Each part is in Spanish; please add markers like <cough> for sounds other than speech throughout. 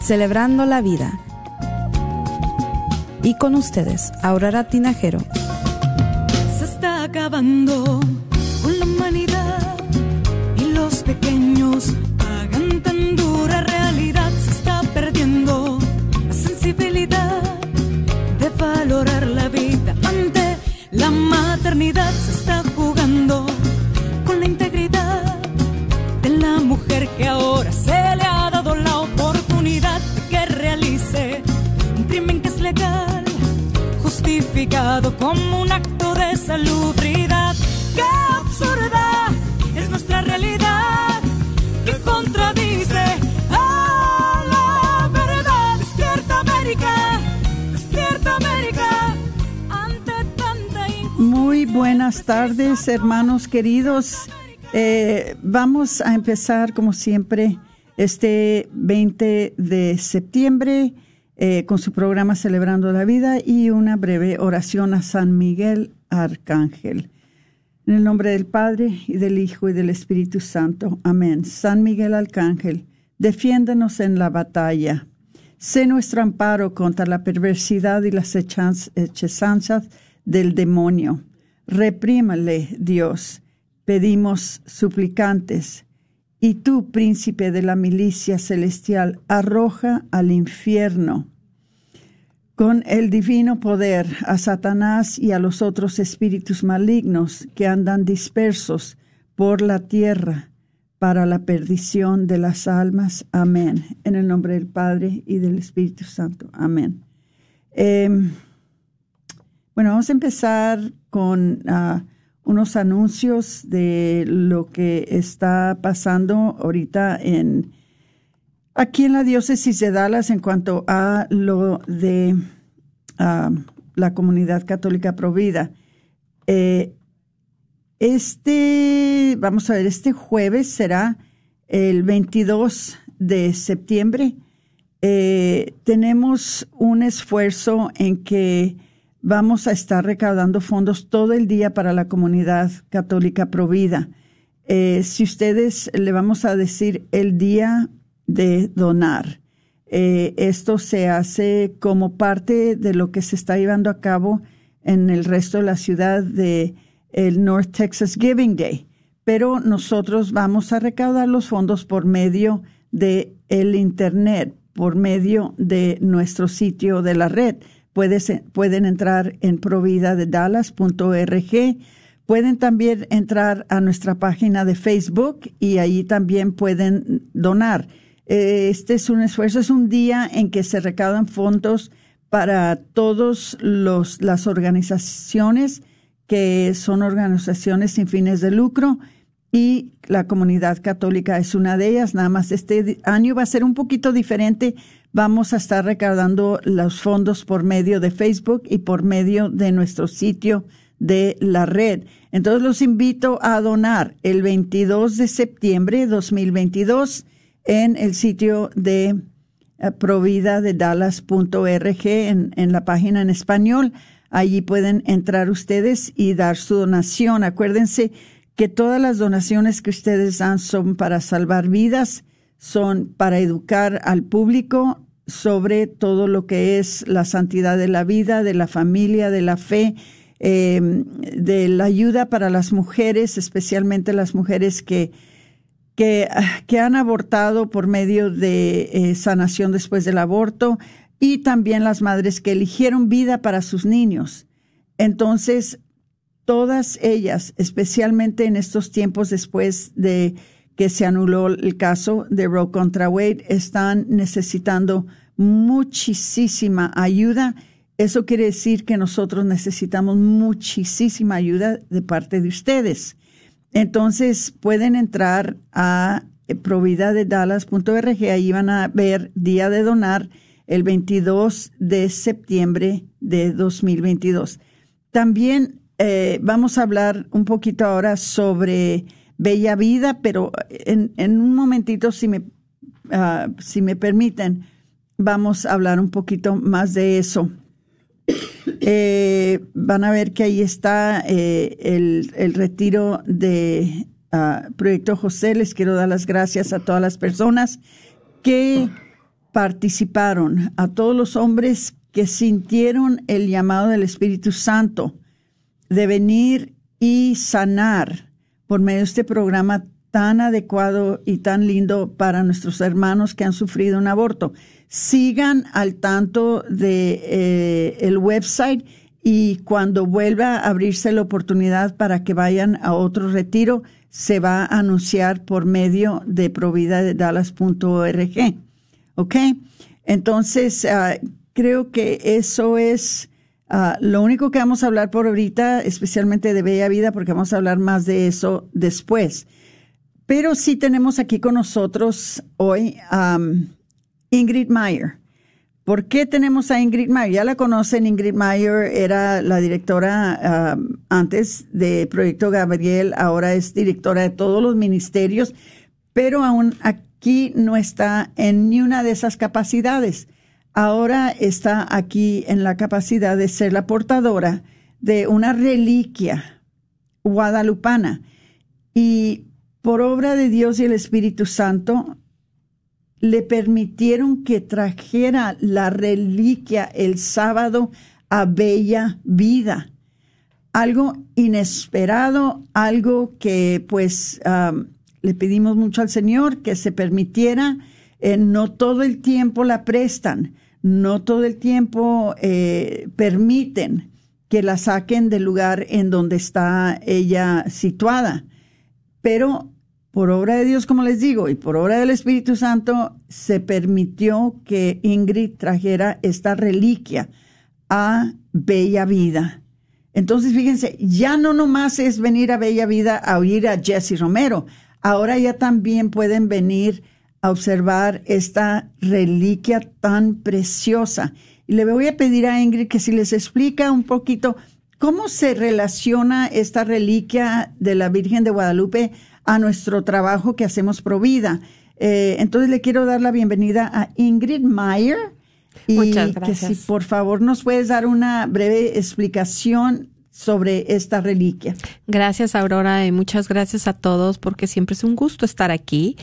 Celebrando la Vida. Y con ustedes, Aurora Tinajero. Se está acabando con la humanidad y los pequeños pagan tan dura realidad. Se está perdiendo la sensibilidad de valorar la vida ante la maternidad. Se está como un acto de salubridad. ¡Qué absurda es nuestra realidad! que contradice a la verdad! ¡Despierta América! ¡Despierta América! Ante tanta injusticia. Muy buenas tardes, hermanos queridos. Eh, vamos a empezar, como siempre, este 20 de septiembre eh, con su programa Celebrando la Vida y una breve oración a San Miguel Arcángel. En el nombre del Padre y del Hijo y del Espíritu Santo. Amén. San Miguel Arcángel, defiéndanos en la batalla. Sé nuestro amparo contra la perversidad y las hechizanzas del demonio. Reprímale, Dios, pedimos suplicantes. Y tú, príncipe de la milicia celestial, arroja al infierno con el divino poder a Satanás y a los otros espíritus malignos que andan dispersos por la tierra para la perdición de las almas. Amén. En el nombre del Padre y del Espíritu Santo. Amén. Eh, bueno, vamos a empezar con ah, unos anuncios de lo que está pasando ahorita en aquí en la diócesis de Dallas en cuanto a lo de ah, la comunidad católica provida. Eh, este, vamos a ver, este jueves será el 22 de septiembre. Eh, tenemos un esfuerzo en que vamos a estar recaudando fondos todo el día para la comunidad católica provida. Eh, si ustedes le vamos a decir el día de donar, eh, esto se hace como parte de lo que se está llevando a cabo en el resto de la ciudad de el North Texas Giving Day. Pero nosotros vamos a recaudar los fondos por medio de el internet, por medio de nuestro sitio de la red. Puedes, pueden entrar en providadedallas.org. Pueden también entrar a nuestra página de Facebook y ahí también pueden donar. Eh, Este es un esfuerzo, es un día en que se recaudan fondos para todas las organizaciones que son organizaciones sin fines de lucro y la comunidad católica es una de ellas. Nada más este año va a ser un poquito diferente. Vamos a estar recaudando los fondos por medio de Facebook y por medio de nuestro sitio de la red. Entonces los invito a donar el 22 de septiembre de 2022 en el sitio de eh, providadedallas.org en, en la página en español. Allí pueden entrar ustedes y dar su donación. Acuérdense que todas las donaciones que ustedes dan son para salvar vidas, son para educar al público sobre todo lo que es la santidad de la vida, de la familia, de la fe, eh, de la ayuda para las mujeres, especialmente las mujeres que, que, que han abortado por medio de eh, sanación después del aborto y también las madres que eligieron vida para sus niños. Entonces, todas ellas, especialmente en estos tiempos después de que se anuló el caso de Roe contra Wade, están necesitando muchísima ayuda. Eso quiere decir que nosotros necesitamos muchísima ayuda de parte de ustedes. Entonces pueden entrar a providadedallas.org, ahí van a ver día de donar. el 22 de septiembre de 2022. También eh, vamos a hablar un poquito ahora sobre Bella Vida, pero en, un momentito, si me, ah, si me permiten, vamos a hablar un poquito más de eso. <coughs> Eh, van a ver que ahí está eh, el, retiro de ah, Proyecto José. Les quiero dar las gracias a todas las personas que participaron, a todos los hombres que sintieron el llamado del Espíritu Santo de venir y sanar por medio de este programa tan adecuado y tan lindo para nuestros hermanos que han sufrido un aborto. Sigan al tanto de eh, el website y cuando vuelva a abrirse la oportunidad para que vayan a otro retiro, se va a anunciar por medio de providadedallas.org. ¿Ok? Entonces, ah, creo que eso es ah, lo único que vamos a hablar por ahorita, especialmente de Bella Vida, porque vamos a hablar más de eso después. Pero sí tenemos aquí con nosotros hoy a Ingrid Meyer. ¿Por qué tenemos a Ingrid Meyer? Ya la conocen, Ingrid Meyer era la directora antes de Proyecto Gabriel, ahora es directora de todos los ministerios, pero aún aquí no está en ni una de esas capacidades. Ahora está aquí en la capacidad de ser la portadora de una reliquia guadalupana. Y por obra de Dios y el Espíritu Santo, le permitieron que trajera la reliquia el sábado a Bella Vida. Algo inesperado, algo que pues le pedimos mucho al Señor que se permitiera. Eh, no todo el tiempo la prestan, no todo el tiempo eh, permiten que la saquen del lugar en donde está ella situada. Pero por obra de Dios, como les digo, y por obra del Espíritu Santo, se permitió que Ingrid trajera esta reliquia a Bella Vida. Entonces, fíjense, ya no nomás es venir a Bella Vida a oír a Jesse Romero, ahora ya también pueden venir a observar esta reliquia tan preciosa. Y le voy a pedir a Ingrid que si les explica un poquito cómo se relaciona esta reliquia de la Virgen de Guadalupe a nuestro trabajo que hacemos pro vida. Eh, entonces le quiero dar la bienvenida a Ingrid Meyer. Y Muchas gracias. que si por favor nos puedes dar una breve explicación sobre esta reliquia. Gracias Aurora y muchas gracias a todos porque siempre es un gusto estar aquí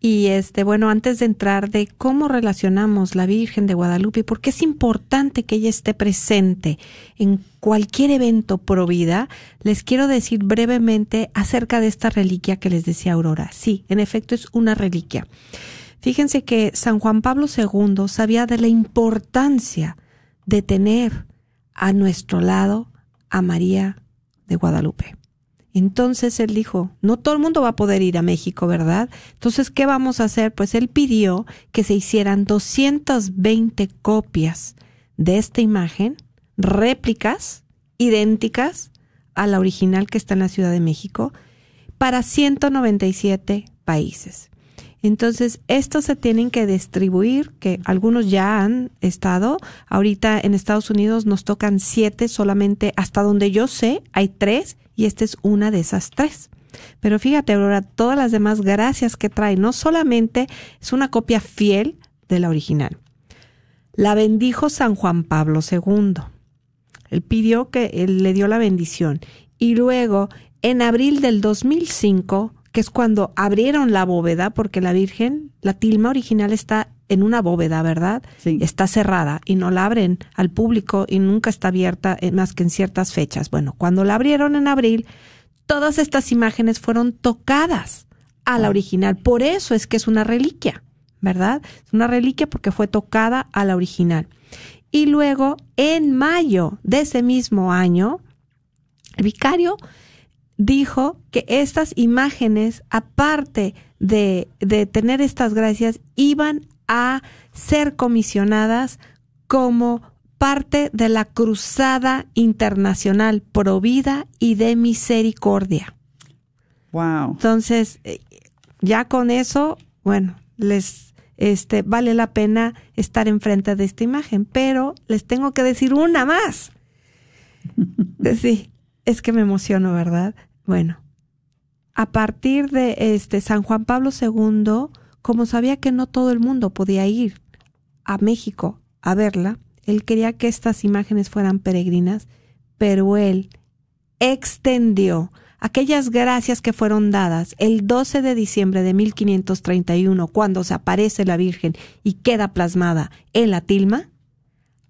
y este, bueno, antes de entrar de cómo relacionamos la Virgen de Guadalupe, porque es importante que ella esté presente en cualquier evento pro vida, les quiero decir brevemente acerca de esta reliquia que les decía Aurora. Sí, en efecto es una reliquia. Fíjense que San Juan Pablo II sabía de la importancia de tener a nuestro lado a María de Guadalupe. Entonces él dijo, no todo el mundo va a poder ir a México, ¿verdad? Entonces, ¿qué vamos a hacer? Pues él pidió que se hicieran 220 copias de esta imagen, réplicas idénticas a la original que está en la Ciudad de México, para 197 países. Entonces, estos se tienen que distribuir, que algunos ya han estado. Ahorita en Estados Unidos nos tocan siete, solamente hasta donde yo sé, hay tres y esta es una de esas tres. Pero fíjate, Aurora, todas las demás gracias que trae, no solamente es una copia fiel de la original. La bendijo San Juan Pablo II. Él pidió que él le dio la bendición. Y luego, en abril del 2005, que es cuando abrieron la bóveda, porque la Virgen, la tilma original está en una bóveda, ¿verdad? Sí. Está cerrada y no la abren al público y nunca está abierta eh, más que en ciertas fechas. Bueno, cuando la abrieron en abril, todas estas imágenes fueron tocadas a la original. Por eso es que es una reliquia, ¿verdad? Es una reliquia porque fue tocada a la original. Y luego, en mayo de ese mismo año, el vicario dijo que estas imágenes, aparte de, de tener estas gracias, iban a ser comisionadas como parte de la Cruzada Internacional Pro Vida y de Misericordia. Wow. Entonces, eh, ya con eso, bueno, les este, vale la pena estar enfrente de esta imagen. Pero les tengo que decir una más. <laughs> Sí, es que me emociono, ¿verdad? Bueno, a partir de este San Juan Pablo II, como sabía que no todo el mundo podía ir a México a verla, él quería que estas imágenes fueran peregrinas, pero él extendió aquellas gracias que fueron dadas el 12 de diciembre de 1531, cuando se aparece la Virgen y queda plasmada en la tilma,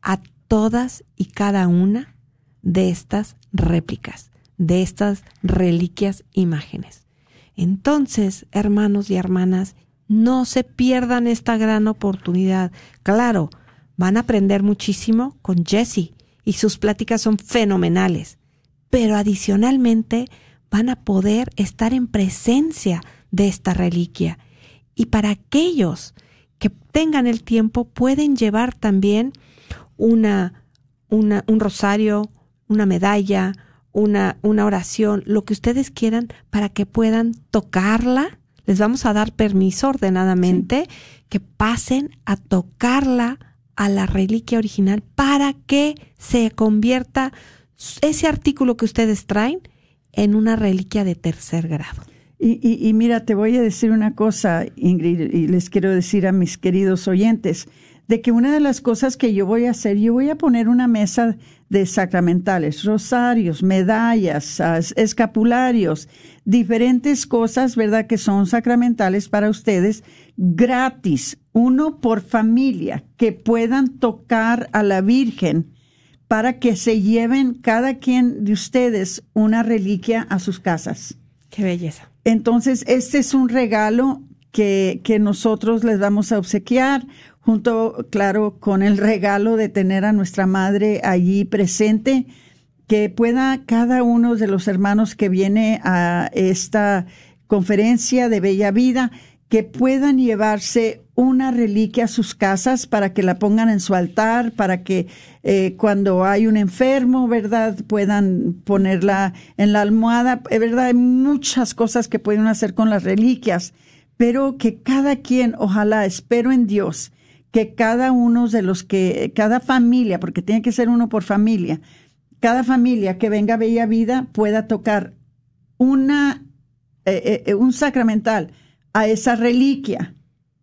a todas y cada una de estas réplicas, de estas reliquias imágenes. Entonces, hermanos y hermanas, no se pierdan esta gran oportunidad. Claro, van a aprender muchísimo con Jesse y sus pláticas son fenomenales, pero adicionalmente van a poder estar en presencia de esta reliquia. Y para aquellos que tengan el tiempo, pueden llevar también una, un rosario, una medalla, una, una oración, lo que ustedes quieran para que puedan tocarla. Les vamos a dar permiso ordenadamente que pasen a tocarla a la reliquia original para que se convierta ese artículo que ustedes traen en una reliquia de tercer grado. Y, y, mira, te voy a decir una cosa, Ingrid, y les quiero decir a mis queridos oyentes, de que una de las cosas que yo voy a hacer, yo voy a poner una mesa de sacramentales, rosarios, medallas, escapularios, diferentes cosas, ¿verdad?, que son sacramentales para ustedes, gratis, uno por familia, que puedan tocar a la Virgen para que se lleven cada quien de ustedes una reliquia a sus casas. Qué belleza. Entonces, este es un regalo que, que nosotros les vamos a obsequiar, junto, claro, con el regalo de tener a nuestra madre allí presente, que pueda cada uno de los hermanos que viene a esta conferencia de Bella Vida, que puedan llevarse una reliquia a sus casas para que la pongan en su altar, para que eh, cuando hay un enfermo, ¿verdad?, puedan ponerla en la almohada. Es verdad, hay muchas cosas que pueden hacer con las reliquias, pero que cada quien, ojalá, espero en Dios, que cada uno de los que, cada familia, porque tiene que ser uno por familia, cada familia que venga a Bella Vida pueda tocar una, eh, eh, un sacramental a esa reliquia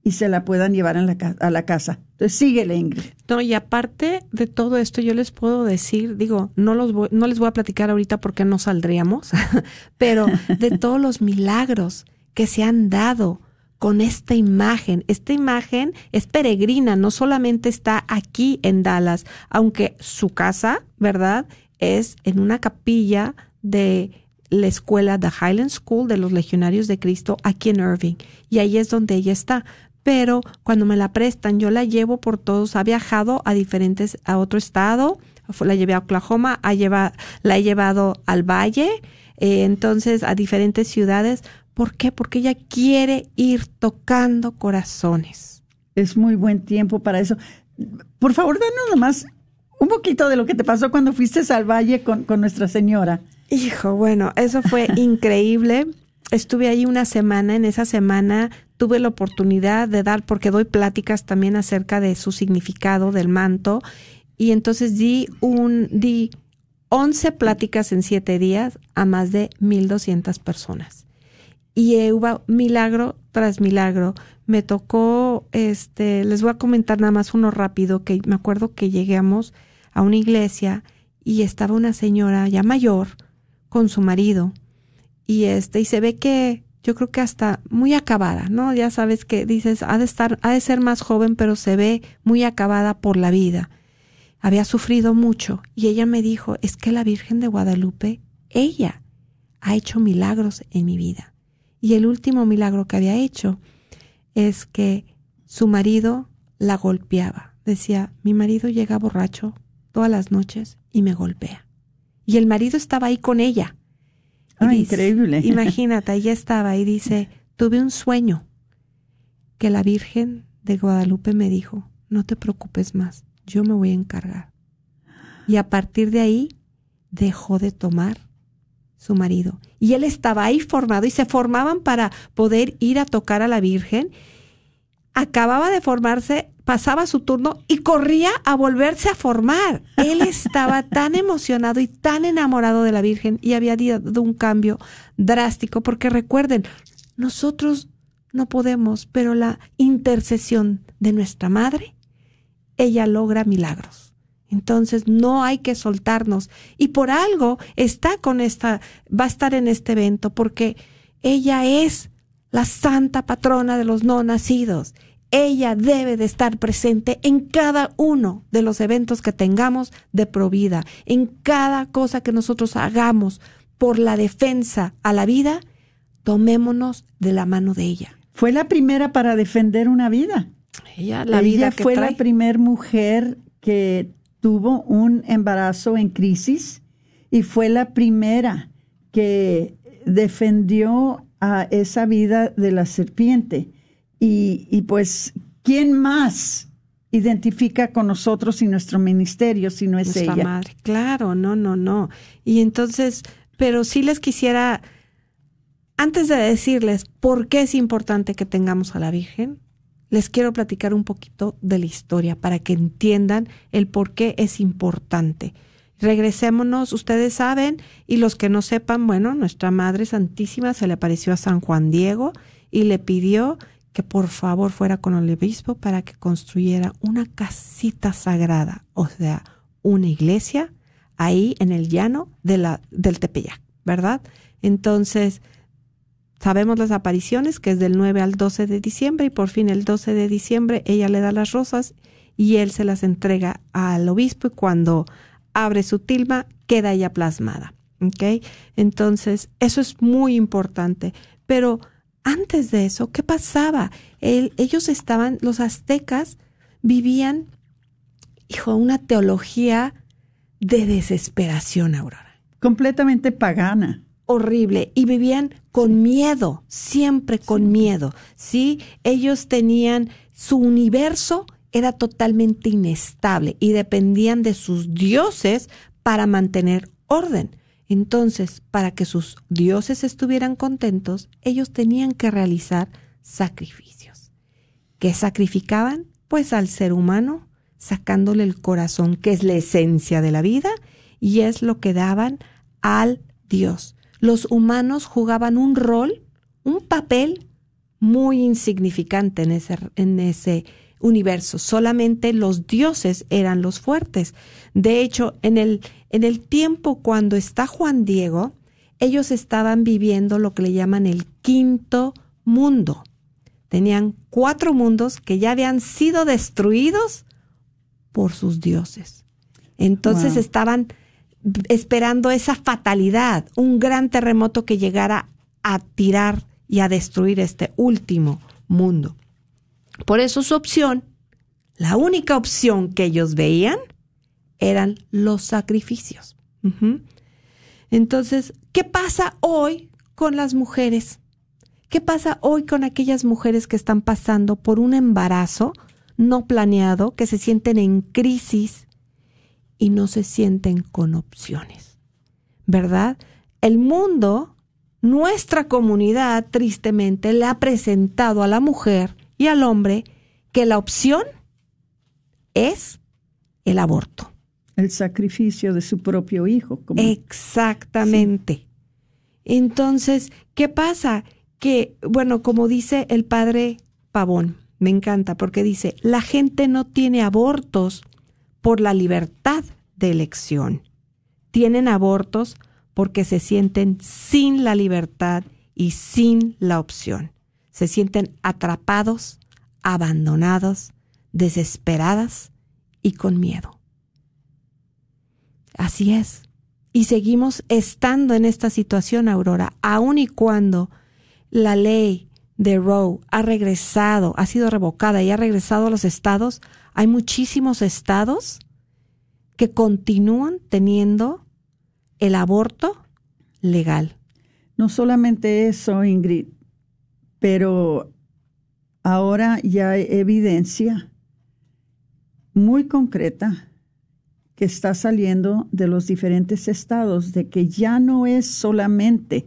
y se la puedan llevar la, a la casa. Entonces, síguele, Ingrid. No, y aparte de todo esto, yo les puedo decir, digo, no, los no les voy a platicar ahorita porque no saldríamos, <laughs> pero de todos los milagros que se han dado con esta imagen. Esta imagen es peregrina, no solamente está aquí en Dallas, aunque su casa, ¿verdad? Es en una capilla de la escuela The Highland School de los Legionarios de Cristo aquí en Irving. Y ahí es donde ella está. Pero cuando me la prestan, yo la llevo por todos. Ha viajado a diferentes, a otro estado. La llevé a Oklahoma, la he llevado al Valle, eh, entonces a diferentes ciudades. ¿Por qué? Porque ella quiere ir tocando corazones. Es muy buen tiempo para eso. Por favor, danos nomás un poquito de lo que te pasó cuando fuiste al Valle con, con Nuestra Señora. Hijo, bueno, eso fue <laughs> increíble. Estuve ahí una semana, en esa semana tuve la oportunidad de dar, porque doy pláticas también acerca de su significado del manto, y entonces di un, di 11 pláticas en siete días a más de 1200 personas. Y hubo milagro tras milagro. Me tocó, este, les voy a comentar nada más uno rápido, que me acuerdo que llegamos a una iglesia y estaba una señora ya mayor, con su marido y este y se ve que yo creo que hasta muy acabada, ¿no? Ya sabes que dices ha de estar ha de ser más joven, pero se ve muy acabada por la vida. Había sufrido mucho y ella me dijo, "Es que la Virgen de Guadalupe, ella ha hecho milagros en mi vida." Y el último milagro que había hecho es que su marido la golpeaba. Decía, "Mi marido llega borracho todas las noches y me golpea." y el marido estaba ahí con ella. Ah, increíble. <laughs> Imagínate, ella estaba y dice, tuve un sueño que la Virgen de Guadalupe me dijo, no te preocupes más, yo me voy a encargar. Y a partir de ahí dejó de tomar su marido. Y él estaba ahí formado y se formaban para poder ir a tocar a la Virgen. acababa de formarse, pasaba su turno y corría a volverse a formar. Él <laughs> estaba tan emocionado y tan enamorado de la Virgen y había dado un cambio drástico, porque recuerden, nosotros no podemos, pero la intercesión de nuestra Madre, ella logra milagros. Entonces no hay que soltarnos. Y por algo está con esta, va a estar en este evento, porque ella es la santa patrona de los no nacidos. Ella debe de estar presente en cada uno de los eventos que tengamos de provida, en cada cosa que nosotros hagamos por la defensa a la vida, tomémonos de la mano de ella. Fue la primera para defender una vida. Ella, la vida que fue la primera mujer que tuvo un embarazo en crisis y fue la primera que defendió a esa vida de la serpiente. Y, y pues, ¿quién más identifica con nosotros y nuestro ministerio si no es Nuestra ella? madre. Claro, no, no, no. Y entonces, pero sí les quisiera, antes de decirles por qué es importante que tengamos a la Virgen, les quiero platicar un poquito de la historia para que entiendan el por qué es importante. Regresémonos, ustedes saben, y los que no sepan, bueno, nuestra Madre Santísima se le apareció a San Juan Diego y le pidió que por favor fuera con el obispo para que construyera una casita sagrada, o sea, una iglesia ahí en el llano de la, del Tepeyac, ¿verdad? Entonces, sabemos las apariciones, que es del 9 al 12 de diciembre, y por fin el 12 de diciembre ella le da las rosas y él se las entrega al obispo y cuando abre su tilma queda ella plasmada. Entonces, eso es muy importante. Pero antes de eso, ¿qué pasaba? El- ellos estaban, los aztecas vivían, hijo, una teología de desesperación, Aurora Completamente pagana. Horrible y vivían con miedo, siempre con miedo, ¿sí? Ellos tenían su universo era totalmente inestable y dependían de sus dioses para mantener orden. Entonces, para que sus dioses estuvieran contentos, ellos tenían que realizar sacrificios. ¿Qué sacrificaban? Pues al ser humano, sacándole el corazón, que es la esencia de la vida, y es lo que daban al Dios. Los humanos jugaban un rol, un papel muy insignificante en ese, en ese universo. Solamente los dioses eran los fuertes. De hecho, en el, en el tiempo cuando está Juan Diego, ellos estaban viviendo lo que le llaman el quinto mundo. Tenían cuatro mundos que ya habían sido destruidos por sus dioses. Entonces Wow. estaban esperando esa fatalidad, un gran terremoto que llegara a tirar y a destruir este último mundo. Por eso su opción, la única opción que ellos veían, eran los sacrificios. Entonces, ¿qué pasa hoy con las mujeres? ¿Qué pasa hoy con aquellas mujeres que están pasando por un embarazo no planeado, que se sienten en crisis y no se sienten con opciones? ¿Verdad? El mundo, nuestra comunidad, tristemente, le ha presentado a la mujer y al hombre que la opción es el aborto. El sacrificio de su propio hijo. como- Exactamente. Entonces, ¿qué pasa? Que, bueno, como dice el padre Pavón, me encanta porque dice, la gente no tiene abortos por la libertad de elección. Tienen abortos porque se sienten sin la libertad y sin la opción. Se sienten atrapados, abandonados, desesperadas y con miedo. Así es. Y seguimos estando en esta situación, Aurora, aun y cuando la ley de Roe ha regresado, ha sido revocada y ha regresado a los estados, hay muchísimos estados que continúan teniendo el aborto legal. No solamente eso, Ingrid, pero ahora ya hay evidencia muy concreta que está saliendo de los diferentes estados de que ya no es solamente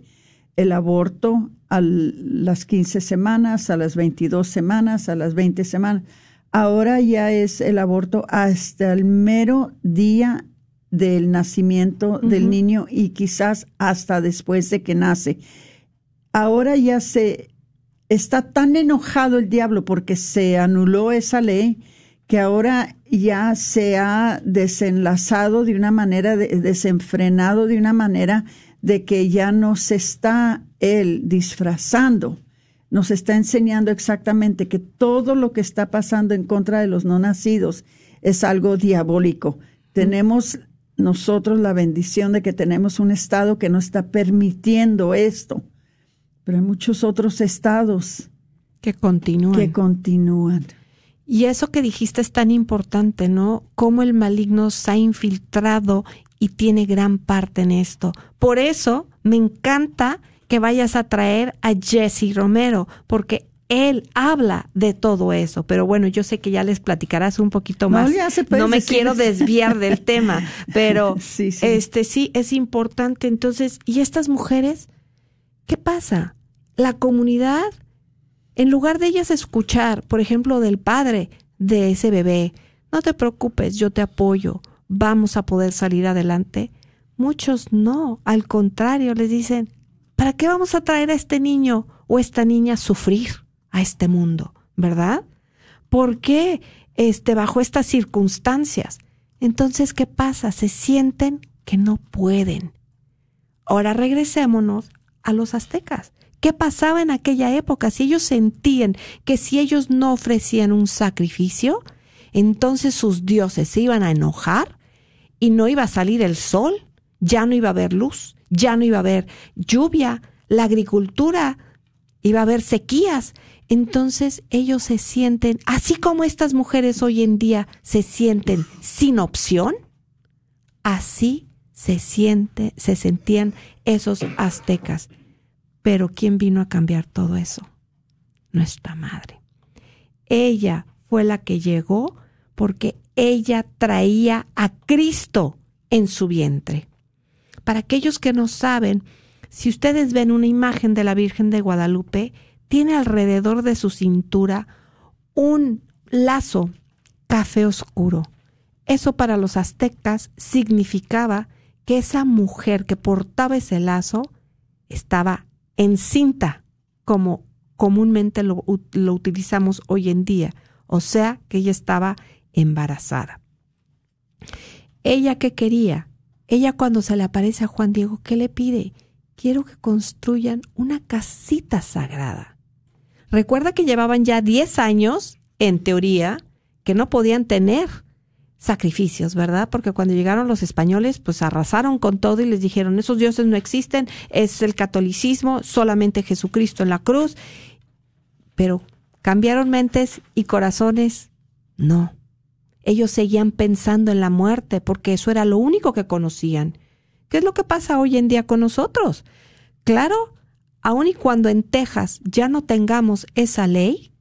el aborto a las 15 semanas, a las 22 semanas, a las 20 semanas. Ahora ya es el aborto hasta el mero día del nacimiento del niño y quizás hasta después de que nace. Ahora ya se está tan enojado el diablo porque se anuló esa ley que ahora ya se ha desenlazado de una manera, desenfrenado de una manera de que ya no se está él disfrazando, nos está enseñando exactamente que todo lo que está pasando en contra de los no nacidos es algo diabólico. Tenemos nosotros la bendición de que tenemos un estado que no está permitiendo esto, pero hay muchos otros estados que continúan. Que continúan. Y eso que dijiste es tan importante, ¿no? Cómo el maligno se ha infiltrado y tiene gran parte en esto. Por eso me encanta que vayas a traer a Jesse Romero, porque él habla de todo eso, pero bueno, yo sé que ya les platicarás un poquito más. No, me quiero desviar del <laughs> tema, pero este sí es importante. Entonces, ¿y estas mujeres? ¿Qué pasa? La comunidad, en lugar de ellas escuchar, por ejemplo, del padre de ese bebé, no te preocupes, yo te apoyo, vamos a poder salir adelante. Muchos no, al contrario, les dicen, ¿para qué vamos a traer a este niño o esta niña a sufrir a este mundo? ¿Verdad? ¿Por qué este, bajo estas circunstancias? Entonces, ¿qué pasa? Se sienten que no pueden. Ahora regresémonos a los aztecas. ¿Qué pasaba en aquella época? Si ellos sentían que si ellos no ofrecían un sacrificio, entonces sus dioses se iban a enojar y no iba a salir el sol, ya no iba a haber luz, ya no iba a haber lluvia, la agricultura, iba a haber sequías. Entonces ellos se sienten, así como estas mujeres hoy en día se sienten sin opción, así se siente, se sentían esos aztecas. Pero ¿quién vino a cambiar todo eso? Nuestra madre. Ella fue la que llegó porque ella traía a Cristo en su vientre. Para aquellos que no saben, si ustedes ven una imagen de la Virgen de Guadalupe, tiene alrededor de su cintura un lazo café oscuro. Eso para los aztecas significaba que esa mujer que portaba ese lazo estaba encinta, como comúnmente lo, lo utilizamos hoy en día, o sea que ella estaba embarazada. Ella que quería, ella cuando se le aparece a Juan Diego, ¿qué le pide? Quiero que construyan una casita sagrada. Recuerda que llevaban ya 10 años, en teoría, que no podían tener sacrificios, ¿verdad? Porque cuando llegaron los españoles, pues arrasaron con todo y les dijeron, esos dioses no existen, es el catolicismo, solamente Jesucristo en la cruz. Pero cambiaron mentes y corazones, no. Ellos seguían pensando en la muerte porque eso era lo único que conocían. ¿Qué es lo que pasa hoy en día con nosotros? Claro, aun y cuando en Texas ya no tengamos esa ley,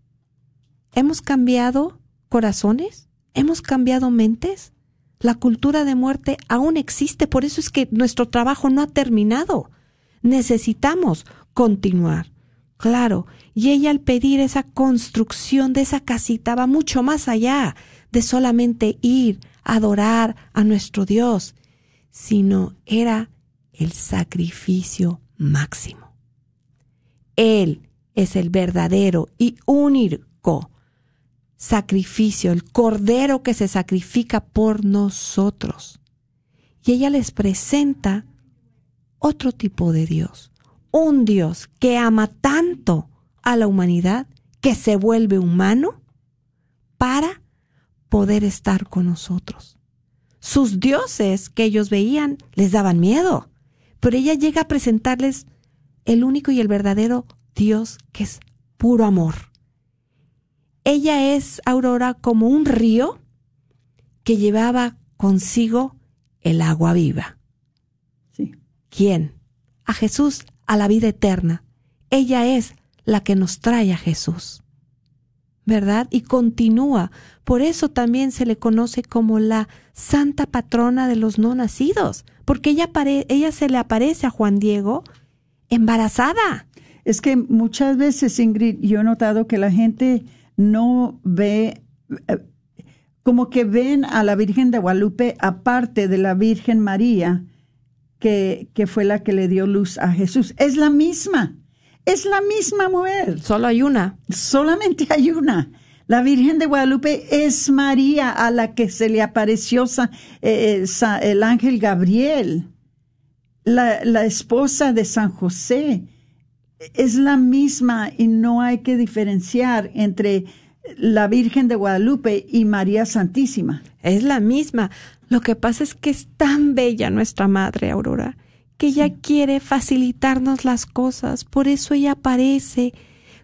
hemos cambiado corazones, hemos cambiado mentes. La cultura de muerte aún existe, por eso es que nuestro trabajo no ha terminado. Necesitamos continuar. Claro, y ella al pedir esa construcción de esa casita va mucho más allá de solamente ir a adorar a nuestro Dios, sino era el sacrificio máximo. Él es el verdadero y único sacrificio, el cordero que se sacrifica por nosotros. Y ella les presenta otro tipo de Dios, un Dios que ama tanto a la humanidad que se vuelve humano para poder estar con nosotros. Sus dioses que ellos veían les daban miedo, pero ella llega a presentarles el único y el verdadero Dios que es puro amor. Ella es, Aurora, como un río que llevaba consigo el agua viva. Sí. ¿Quién? A Jesús, a la vida eterna. Ella es la que nos trae a Jesús. ¿Verdad? Y continúa. Por eso también se le conoce como la santa patrona de los no nacidos, porque ella, ella se le aparece a Juan Diego embarazada. Es que muchas veces, Ingrid, yo he notado que la gente no ve, eh, como que ven a la Virgen de Guadalupe aparte de la Virgen María, que, que fue la que le dio luz a Jesús. Es la misma, es la misma mujer. Solo hay una. Solamente hay una. La Virgen de Guadalupe es María a la que se le apareció eh, el ángel Gabriel, la, la esposa de San José. Es la misma y no hay que diferenciar entre la Virgen de Guadalupe y María Santísima. Es la misma. Lo que pasa es que es tan bella nuestra Madre Aurora que ella quiere facilitarnos las cosas. Por eso ella aparece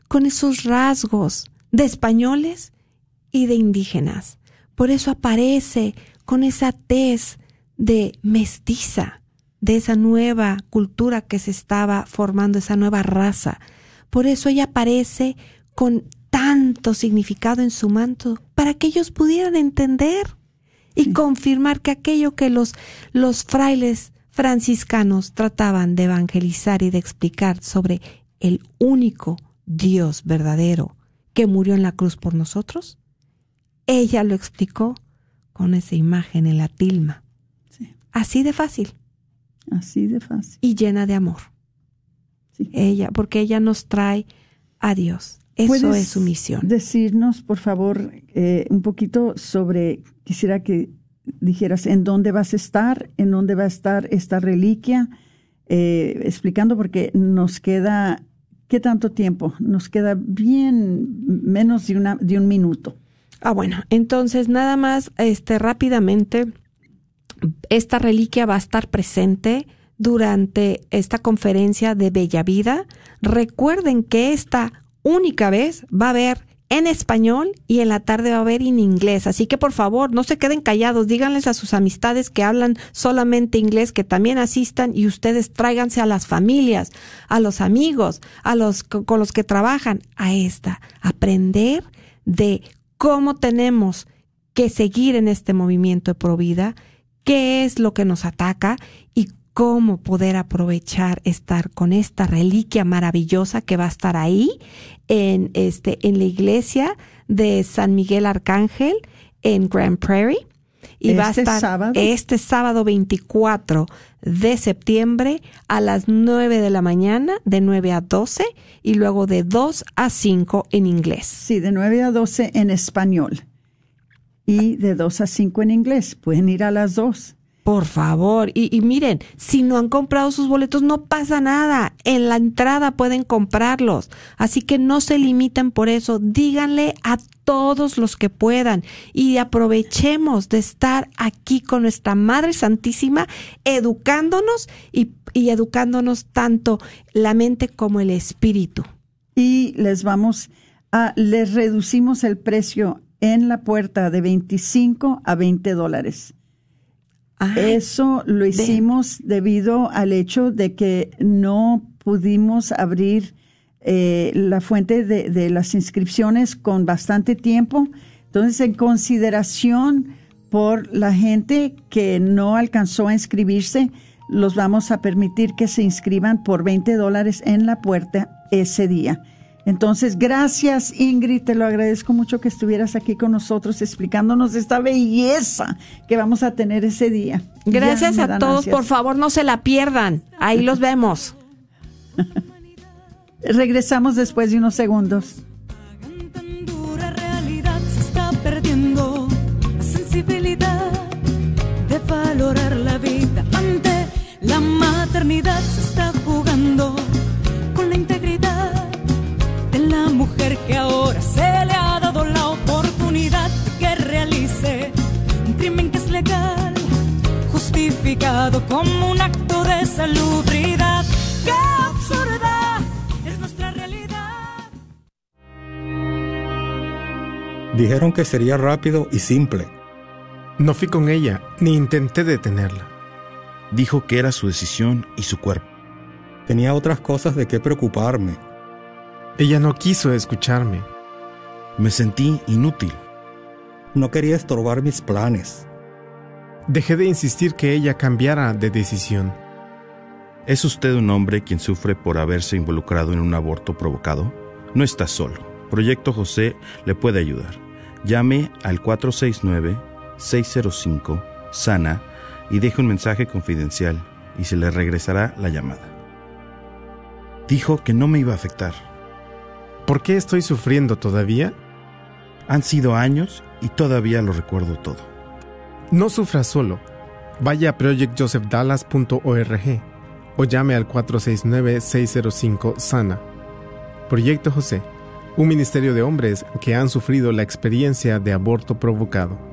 con esos rasgos de españoles y de indígenas. Por eso aparece con esa tez de mestiza, de esa nueva cultura que se estaba formando, esa nueva raza. Por eso ella aparece con tanto significado en su manto, para que ellos pudieran entender y confirmar que aquello que los, los frailes franciscanos trataban de evangelizar y de explicar sobre el único Dios verdadero, que murió en la cruz por nosotros? Ella lo explicó con esa imagen en la tilma. Así de fácil. Así de fácil. Y llena de amor. Ella, porque ella nos trae a Dios. Eso es su misión. Decirnos, por favor, eh, un poquito sobre, quisiera que dijeras en dónde vas a estar, en dónde va a estar esta reliquia, eh, explicando porque nos queda ¿Qué tanto tiempo? Nos queda bien menos de, una, de un minuto. Ah, bueno, entonces nada más este, rápidamente, esta reliquia va a estar presente durante esta conferencia de Bella Vida. Recuerden que esta única vez va a haber en español y en la tarde va a haber en inglés. Así que por favor, no se queden callados, díganles a sus amistades que hablan solamente inglés que también asistan y ustedes tráiganse a las familias, a los amigos, a los con los que trabajan a esta, aprender de cómo tenemos que seguir en este movimiento de provida, qué es lo que nos ataca y cómo poder aprovechar estar con esta reliquia maravillosa que va a estar ahí en este en la iglesia de San Miguel Arcángel en Grand Prairie y va a este estar sábado? este sábado 24 de septiembre a las 9 de la mañana, de 9 a 12 y luego de 2 a 5 en inglés. Sí, de 9 a 12 en español y de 2 a 5 en inglés. Pueden ir a las dos. Por favor, y, miren, si no han comprado sus boletos, no pasa nada. En la entrada pueden comprarlos. Así que no se limiten por eso. Díganle a todos los que puedan y aprovechemos de estar aquí con nuestra Madre Santísima, educándonos y, y educándonos tanto la mente como el espíritu. Y les vamos a, les reducimos el precio en la puerta de 25 a 20 dólares eso lo hicimos debido al hecho de que no pudimos abrir eh, la fuente de, de, las inscripciones con bastante tiempo. Entonces, en consideración por la gente que no alcanzó a inscribirse, los vamos a permitir que se inscriban por 20 dólares en la puerta ese día. Entonces, gracias Ingrid, te lo agradezco mucho que estuvieras aquí con nosotros explicándonos esta belleza que vamos a tener ese día. Gracias a todos, por favor no se la pierdan, ahí los vemos. <laughs> Regresamos después de unos segundos. realidad se está perdiendo sensibilidad de valorar la vida ante la maternidad se está mujer que ahora se le ha dado la oportunidad que realice un crimen que es legal, justificado como un acto de salubridad. ¡Qué absurda es nuestra realidad! Dijeron que sería rápido y simple. No fui con ella, ni intenté detenerla. Dijo que era su decisión y su cuerpo. Tenía otras cosas de qué preocuparme ella no quiso escucharme. Me sentí inútil. No quería estorbar mis planes. Dejé de insistir que ella cambiara de decisión. ¿Es usted un hombre quien sufre por haberse involucrado en un aborto provocado? No está solo. Proyecto José le puede ayudar. Llame al 469-605-SANA y deje un mensaje confidencial y se le regresará la llamada. Dijo que no me iba a afectar. ¿Por qué estoy sufriendo todavía? Han sido años y todavía lo recuerdo todo. No sufra solo. Vaya a projectjosephdallas.org o llame al 469-605-SANA. Proyecto José, un ministerio de hombres que han sufrido la experiencia de aborto provocado.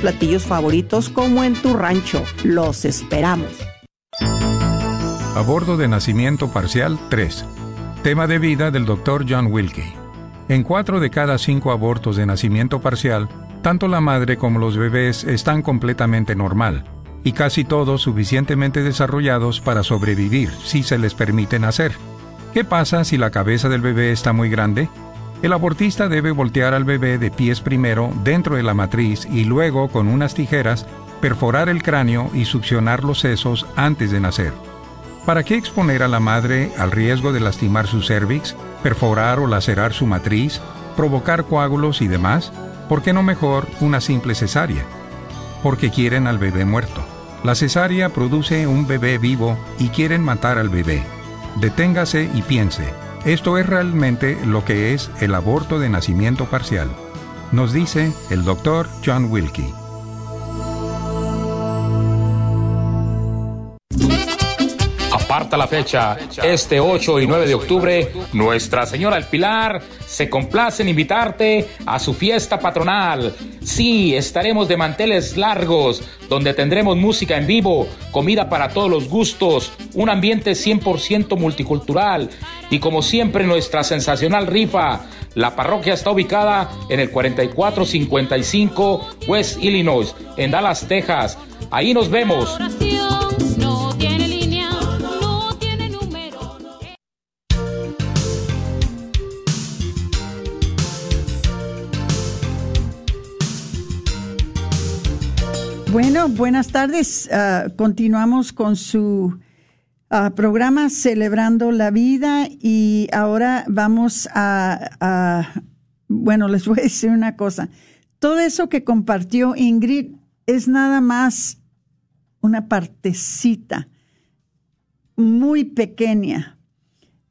platillos favoritos como en tu rancho. Los esperamos. Aborto de nacimiento parcial 3. Tema de vida del Dr. John Wilkie. En cuatro de cada cinco abortos de nacimiento parcial, tanto la madre como los bebés están completamente normal y casi todos suficientemente desarrollados para sobrevivir si se les permite nacer. ¿Qué pasa si la cabeza del bebé está muy grande? El abortista debe voltear al bebé de pies primero dentro de la matriz y luego con unas tijeras perforar el cráneo y succionar los sesos antes de nacer. ¿Para qué exponer a la madre al riesgo de lastimar su cervix, perforar o lacerar su matriz, provocar coágulos y demás? ¿Por qué no mejor una simple cesárea? Porque quieren al bebé muerto. La cesárea produce un bebé vivo y quieren matar al bebé. Deténgase y piense. Esto es realmente lo que es el aborto de nacimiento parcial, nos dice el doctor John Wilkie. Aparta la fecha, este 8 y 9 de octubre, Nuestra Señora del Pilar se complace en invitarte a su fiesta patronal. Sí, estaremos de manteles largos, donde tendremos música en vivo, comida para todos los gustos, un ambiente 100% multicultural y como siempre nuestra sensacional rifa. La parroquia está ubicada en el 4455 West Illinois, en Dallas, Texas. Ahí nos vemos. Buenas tardes. Ah, continuamos con su ah, programa Celebrando la Vida y ahora vamos a, a- bueno, les voy a decir una cosa. Todo eso que compartió Ingrid es nada más una partecita muy pequeña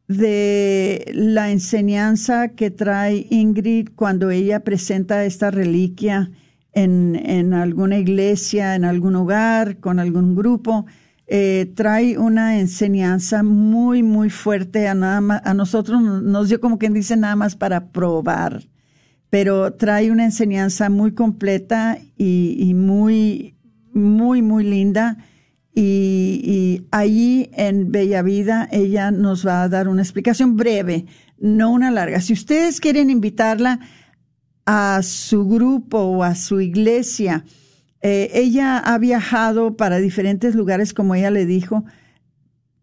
de la enseñanza que trae Ingrid cuando ella presenta esta reliquia en, en alguna iglesia, en algún hogar, con algún grupo. Eh, trae una enseñanza muy, muy fuerte a, nada más, a nosotros, nos dio como quien dice nada más para probar, pero trae una enseñanza muy completa y, muy, muy, muy linda. Y, y ahí en Bella Vida ella nos va a dar una explicación breve, no una larga. Si ustedes quieren invitarla a su grupo o a su iglesia, eh, ella ha viajado para diferentes lugares, como ella le dijo,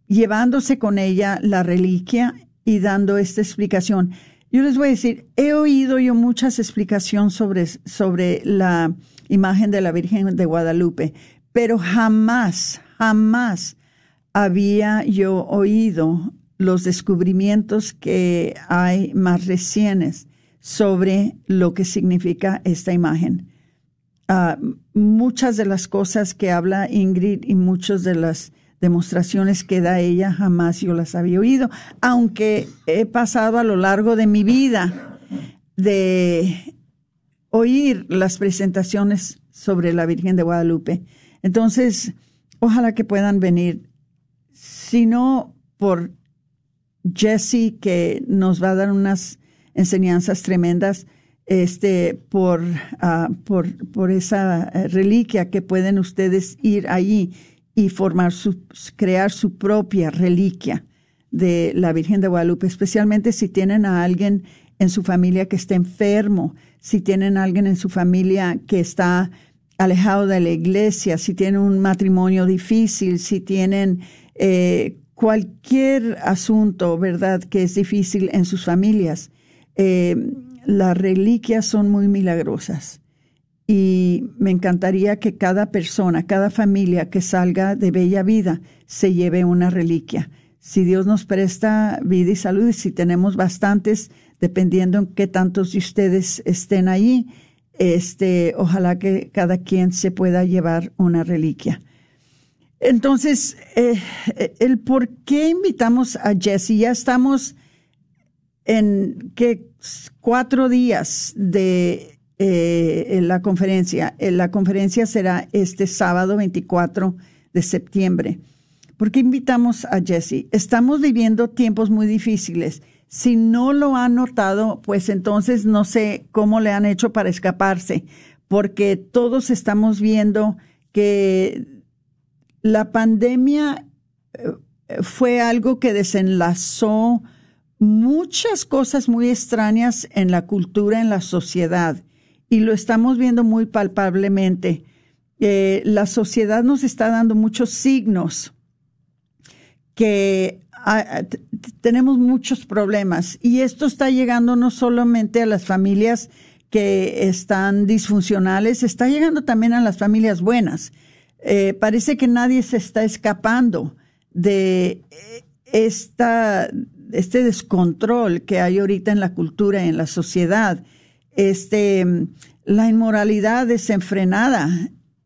llevándose con ella la reliquia y dando esta explicación. Yo les voy a decir, he oído yo muchas explicaciones sobre, sobre la imagen de la Virgen de Guadalupe, pero jamás, jamás había yo oído los descubrimientos que hay más recientes sobre lo que significa esta imagen. Ah, muchas de las cosas que habla Ingrid y muchas de las demostraciones que da ella jamás yo las había oído, aunque he pasado a lo largo de mi vida de oír las presentaciones sobre la Virgen de Guadalupe. Entonces, ojalá que puedan venir, si no por Jesse, que nos va a dar unas enseñanzas tremendas, este, por, ah, por, por esa eh, reliquia que pueden ustedes ir allí y formar su, crear su propia reliquia de la Virgen de Guadalupe, especialmente si tienen a alguien en su familia que está enfermo, si tienen a alguien en su familia que está alejado de la iglesia, si tienen un matrimonio difícil, si tienen eh, cualquier asunto, ¿verdad?, que es difícil en sus familias. Eh, las reliquias son muy milagrosas y me encantaría que cada persona, cada familia que salga de Bella Vida se lleve una reliquia. Si Dios nos presta vida y salud, y si tenemos bastantes, dependiendo en qué tantos de ustedes estén ahí, este, ojalá que cada quien se pueda llevar una reliquia. Entonces, eh, el por qué invitamos a Jesse, ya estamos en que cuatro días de eh, la conferencia. Eh, la conferencia será este sábado 24 de septiembre. ¿Por qué invitamos a Jesse? Estamos viviendo tiempos muy difíciles si no lo han notado, pues entonces no sé cómo le han hecho para escaparse, porque todos estamos viendo que la pandemia eh, fue algo que desenlazó muchas cosas muy extrañas en la cultura, en la sociedad, y lo estamos viendo muy palpablemente. Eh, la sociedad nos está dando muchos signos que tenemos muchos problemas y esto está llegando no solamente a las familias que están disfuncionales, está llegando también a las familias buenas. Eh, parece que nadie se está escapando de eh, esta, este descontrol que hay ahorita en la cultura, en la sociedad, este, la inmoralidad desenfrenada.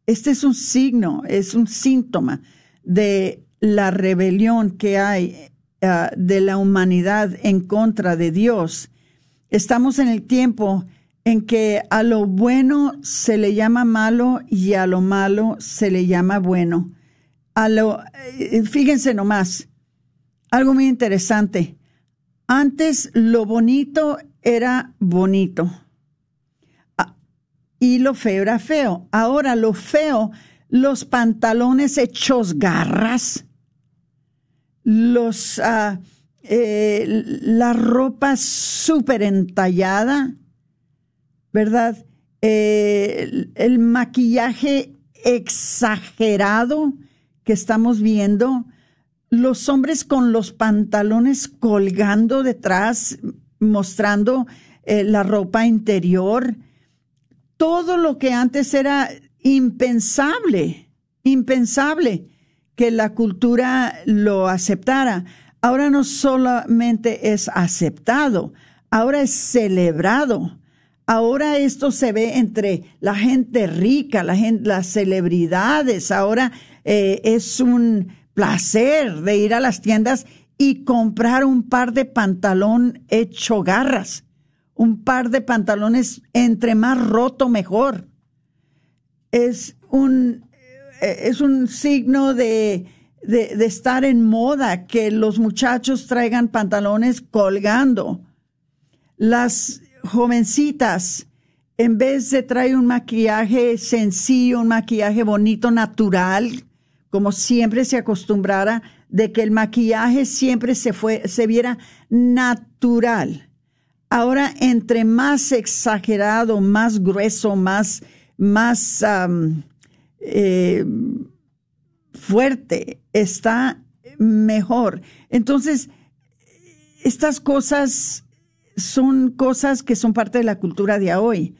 Este es un signo, es un síntoma de la rebelión que hay Ah, de la humanidad en contra de Dios. Estamos en el tiempo en que a lo bueno se le llama malo y a lo malo se le llama bueno. A lo, eh, fíjense nomás, algo muy interesante. Antes lo bonito era bonito ah, y lo feo era feo. Ahora lo feo, los pantalones hechos garras, los, ah, eh, la ropa súper entallada, ¿verdad? Eh, el, maquillaje exagerado que estamos viendo, los hombres con los pantalones colgando detrás, mostrando eh, la ropa interior, todo lo que antes era impensable, impensable que la cultura lo aceptara. Ahora no solamente es aceptado, ahora es celebrado. Ahora esto se ve entre la gente rica, la gente, las celebridades. Ahora eh, es un placer de ir a las tiendas y comprar un par de pantalón hecho garras, un par de pantalones entre más roto mejor. Es un eh, es un signo de, de, estar en moda que los muchachos traigan pantalones colgando. Las jovencitas, en vez de traer un maquillaje sencillo, un maquillaje bonito, natural, como siempre se acostumbrara, de que el maquillaje siempre se, fue, se viera natural. Ahora, entre más exagerado, más grueso, más, más eh, fuerte, está mejor. Entonces, estas cosas son cosas que son parte de la cultura de hoy.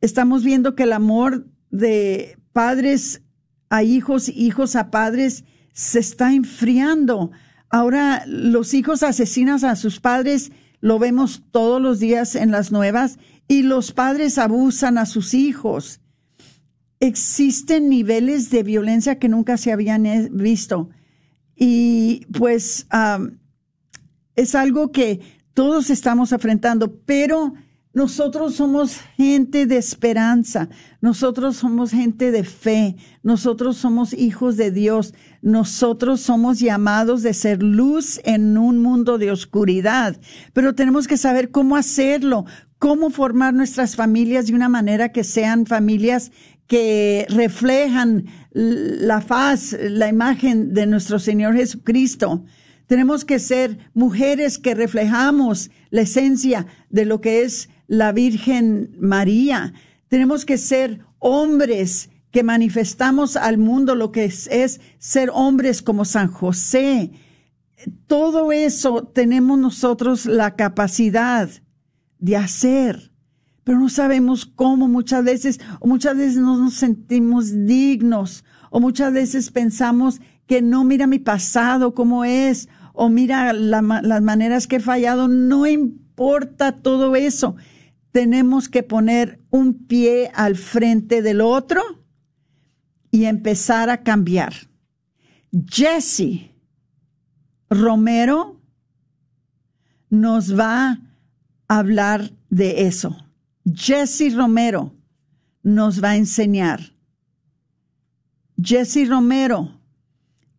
Estamos viendo que el amor de padres a hijos, hijos a padres, se está enfriando. Ahora los hijos asesinan a sus padres, lo vemos todos los días en las nuevas, y los padres abusan a sus hijos existen niveles de violencia que nunca se habían eh, visto. Y pues es algo que todos estamos enfrentando, pero nosotros somos gente de esperanza, nosotros somos gente de fe, nosotros somos hijos de Dios, nosotros somos llamados de ser luz en un mundo de oscuridad, pero tenemos que saber cómo hacerlo, cómo formar nuestras familias de una manera que sean familias que reflejan la faz, la imagen de nuestro Señor Jesucristo. Tenemos que ser mujeres que reflejamos la esencia de lo que es la Virgen María. Tenemos que ser hombres que manifestamos al mundo lo que es, ser hombres como San José. Todo eso tenemos nosotros la capacidad de hacer, pero no sabemos cómo muchas veces, o muchas veces no nos sentimos dignos, o muchas veces pensamos que no mira mi pasado cómo es, o mira las maneras que he fallado, no importa todo eso. Tenemos que poner un pie al frente del otro y empezar a cambiar. Jesse Romero nos va a hablar de eso. Jesse Romero nos va a enseñar. Jesse Romero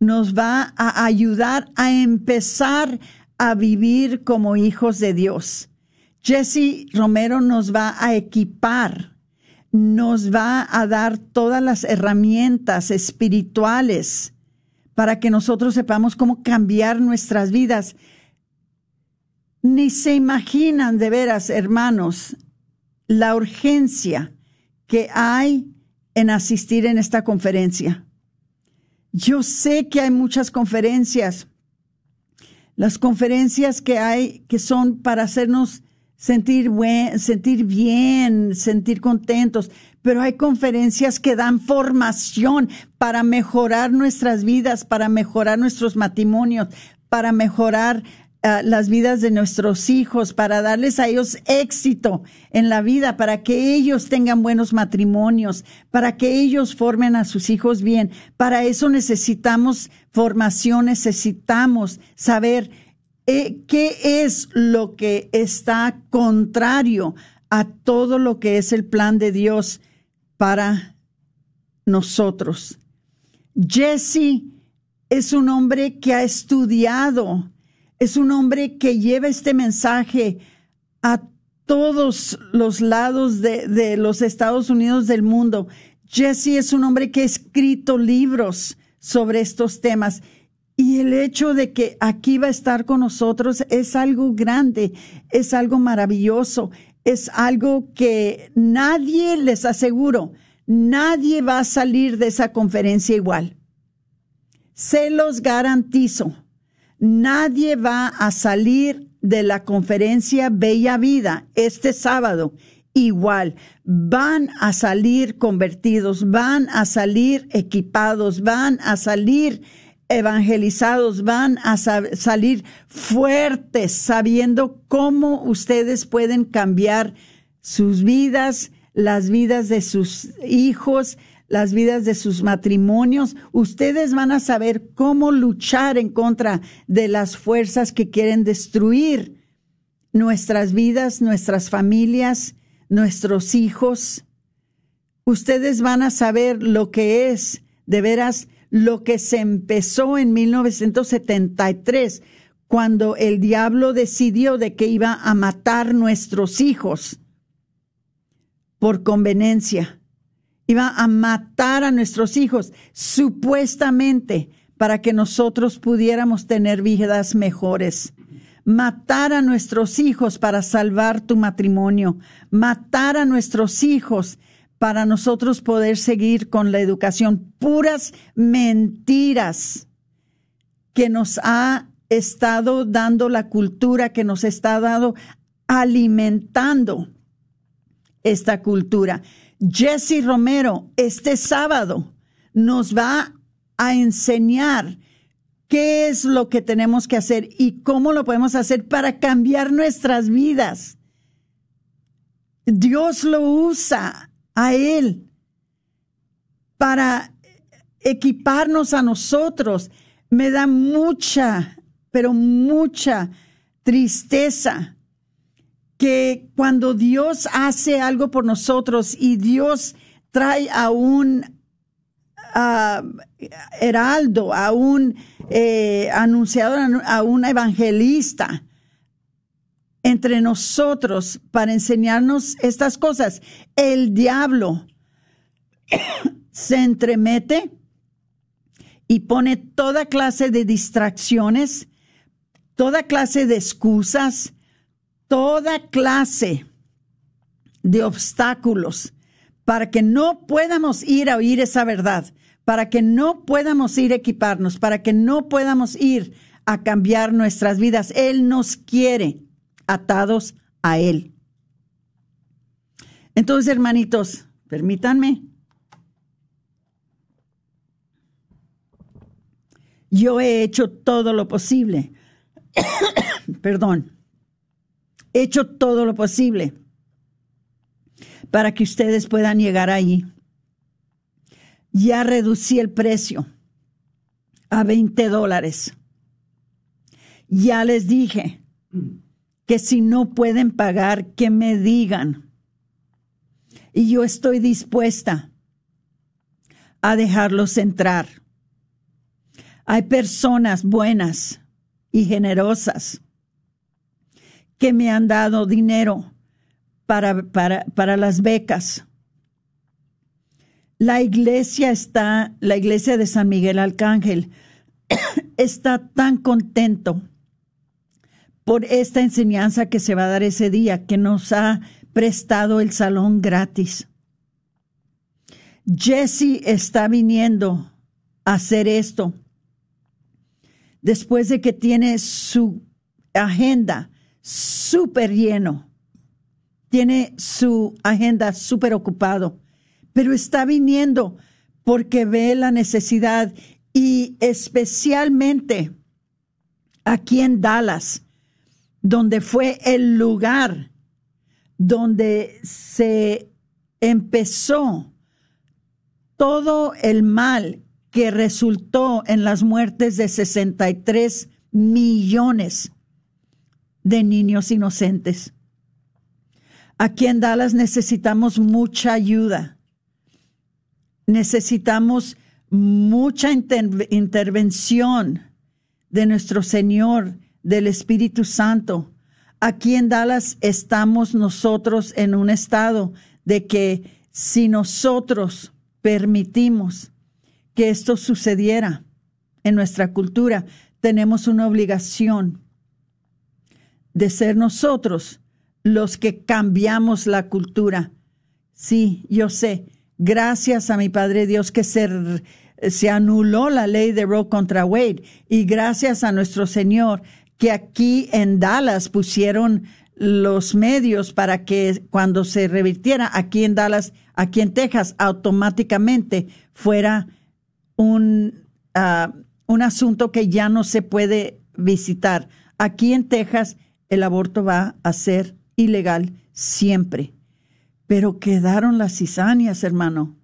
nos va a ayudar a empezar a vivir como hijos de Dios. Jesse Romero nos va a equipar, nos va a dar todas las herramientas espirituales para que nosotros sepamos cómo cambiar nuestras vidas ni se imaginan de veras, hermanos, la urgencia que hay en asistir en esta conferencia. Yo sé que hay muchas conferencias, las conferencias que hay que son para hacernos sentir, buen, sentir bien, sentir contentos, pero hay conferencias que dan formación para mejorar nuestras vidas, para mejorar nuestros matrimonios, para mejorar las vidas de nuestros hijos, para darles a ellos éxito en la vida, para que ellos tengan buenos matrimonios, para que ellos formen a sus hijos bien. Para eso necesitamos formación, necesitamos saber eh, qué es lo que está contrario a todo lo que es el plan de Dios para nosotros. Jesse es un hombre que ha estudiado es un hombre que lleva este mensaje a todos los lados de, los Estados Unidos del mundo. Jesse es un hombre que ha escrito libros sobre estos temas. Y el hecho de que aquí va a estar con nosotros es algo grande, es algo maravilloso, es algo que nadie, les aseguro, nadie va a salir de esa conferencia igual. Se los garantizo nadie va a salir de la conferencia Bella Vida este sábado igual. Van a salir convertidos, van a salir equipados, van a salir evangelizados, van a salir fuertes, sabiendo cómo ustedes pueden cambiar sus vidas, las vidas de sus hijos, las vidas de sus matrimonios, ustedes van a saber cómo luchar en contra de las fuerzas que quieren destruir nuestras vidas, nuestras familias, nuestros hijos. Ustedes van a saber lo que es, de veras, lo que se empezó en 1973, cuando el diablo decidió de que iba a matar nuestros hijos por conveniencia iba a matar a nuestros hijos, supuestamente para que nosotros pudiéramos tener vidas mejores. Matar a nuestros hijos para salvar tu matrimonio. Matar a nuestros hijos para nosotros poder seguir con la educación. Puras mentiras que nos ha estado dando la cultura, que nos está dando alimentando esta cultura. Jesse Romero este sábado nos va a enseñar qué es lo que tenemos que hacer y cómo lo podemos hacer para cambiar nuestras vidas. Dios lo usa a Él para equiparnos a nosotros. Me da mucha, pero mucha tristeza que cuando Dios hace algo por nosotros y Dios trae a un heraldo, a un eh, anunciador, a un evangelista, entre nosotros para enseñarnos estas cosas. El diablo <coughs> se entremete y pone toda clase de distracciones, toda clase de excusas, toda clase de obstáculos para que no podamos ir a oír esa verdad, para que no podamos ir a equiparnos, para que no podamos ir a cambiar nuestras vidas. Él nos quiere atados a Él. Entonces, hermanitos, permítanme. Yo he hecho todo lo posible. <coughs> Perdón. He hecho todo lo posible para que ustedes puedan llegar ahí. Ya reducí el precio a 20 dólares. Ya les dije que si no pueden pagar, que me digan. Y yo estoy dispuesta a dejarlos entrar. Hay personas buenas y generosas que me han dado dinero para, para, para las becas. La iglesia está, la iglesia de San Miguel Arcángel <coughs> está tan contento por esta enseñanza que se va a dar ese día, que nos ha prestado el salón gratis. Jesse está viniendo a hacer esto después de que tiene su agenda súper lleno, tiene su agenda súper ocupado, pero está viniendo porque ve la necesidad y especialmente aquí en Dallas, donde fue el lugar donde se empezó todo el mal que resultó en las muertes de 63 millones de niños inocentes. Aquí en Dallas necesitamos mucha ayuda. Necesitamos mucha intervención de nuestro Señor del Espíritu Santo. Aquí en Dallas estamos nosotros en un estado de que si nosotros permitimos que esto sucediera en nuestra cultura, tenemos una obligación de ser nosotros los que cambiamos la cultura. Sí, yo sé, gracias a mi Padre Dios que se, se anuló la ley de Roe contra Wade y gracias a nuestro Señor que aquí en Dallas pusieron los medios para que cuando se revirtiera aquí en Dallas, aquí en Texas, automáticamente fuera un, ah, un asunto que ya no se puede visitar. Aquí en Texas el aborto va a ser ilegal siempre. Pero quedaron las cizañas, hermano.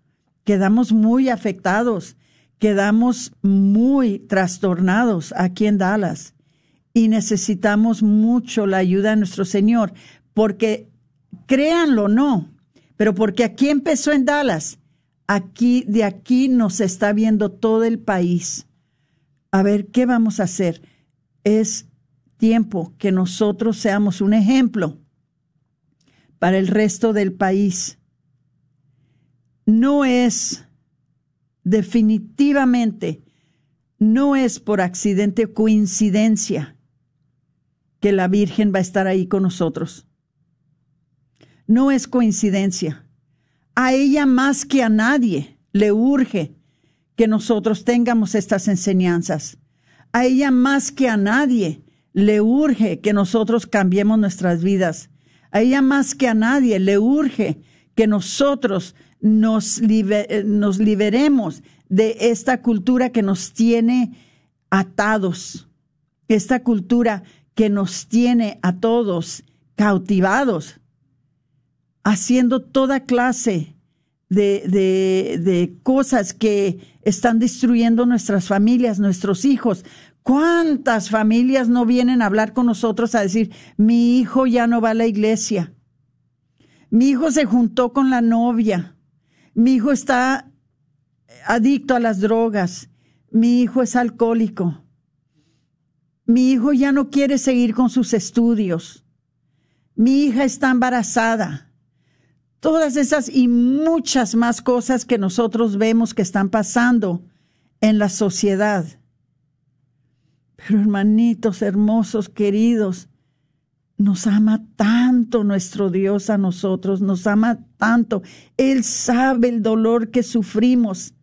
Quedamos muy afectados, quedamos muy trastornados aquí en Dallas y necesitamos mucho la ayuda de nuestro Señor, porque créanlo no, pero porque aquí empezó en Dallas, aquí de aquí nos está viendo todo el país. A ver, ¿qué vamos a hacer? Es tiempo que nosotros seamos un ejemplo para el resto del país. No es definitivamente, no es por accidente o coincidencia que la Virgen va a estar ahí con nosotros. No es coincidencia. A ella más que a nadie le urge que nosotros tengamos estas enseñanzas. A ella más que a nadie le urge que nosotros cambiemos nuestras vidas. A ella más que a nadie le urge que nosotros nos, liberemos de esta cultura que nos tiene atados, esta cultura que nos tiene a todos cautivados, haciendo toda clase de, de, cosas que están destruyendo nuestras familias, nuestros hijos. ¿Cuántas familias no vienen a hablar con nosotros a decir, mi hijo ya no va a la iglesia? Mi hijo se juntó con la novia. Mi hijo está adicto a las drogas. Mi hijo es alcohólico mi hijo ya no quiere seguir con sus estudios. mi hija está embarazada. Todas esas y muchas más cosas que nosotros vemos que están pasando en la sociedad. Pero hermanitos hermosos, queridos, nos ama tanto nuestro Dios a nosotros, nos ama tanto. Él sabe el dolor que sufrimos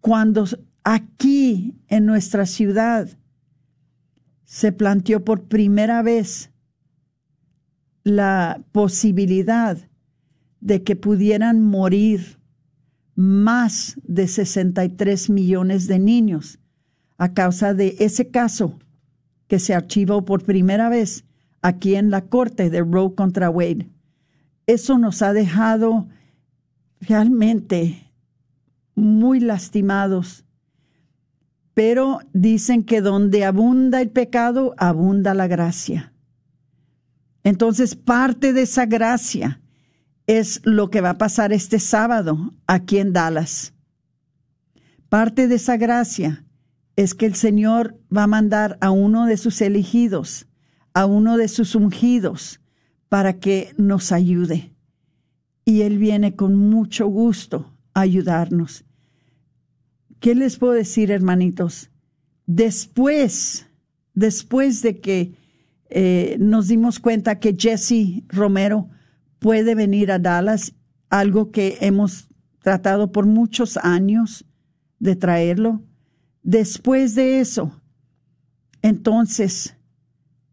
cuando aquí en nuestra ciudad se planteó por primera vez la posibilidad de que pudieran morir más de 63 millones de niños a causa de ese caso que se archivó por primera vez aquí en la corte de Roe contra Wade. Eso nos ha dejado realmente muy lastimados. Pero dicen que donde abunda el pecado, abunda la gracia. Entonces, parte de esa gracia es lo que va a pasar este sábado aquí en Dallas. Parte de esa gracia es que el Señor va a mandar a uno de sus elegidos, a uno de sus ungidos, para que nos ayude. Y Él viene con mucho gusto a ayudarnos. ¿Qué les puedo decir, hermanitos? Después, después de que eh, nos dimos cuenta que Jesse Romero puede venir a Dallas, algo que hemos tratado por muchos años de traerlo, Después de eso, entonces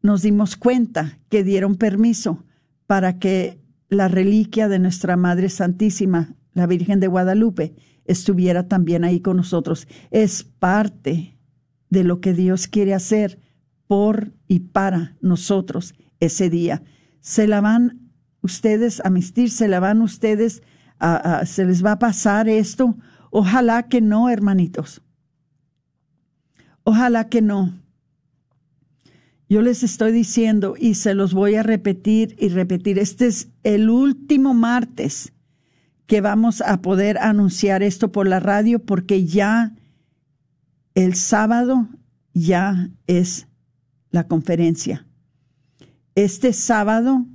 nos dimos cuenta que dieron permiso para que la reliquia de nuestra Madre Santísima, la Virgen de Guadalupe, estuviera también ahí con nosotros. Es parte de lo que Dios quiere hacer por y para nosotros ese día. Se la van ustedes a mistir, se la van ustedes a, se les va a pasar esto. Ojalá que no, hermanitos. Ojalá que no. Yo les estoy diciendo y se los voy a repetir y repetir. Este es el último martes que vamos a poder anunciar esto por la radio porque ya el sábado ya es la conferencia. Este sábado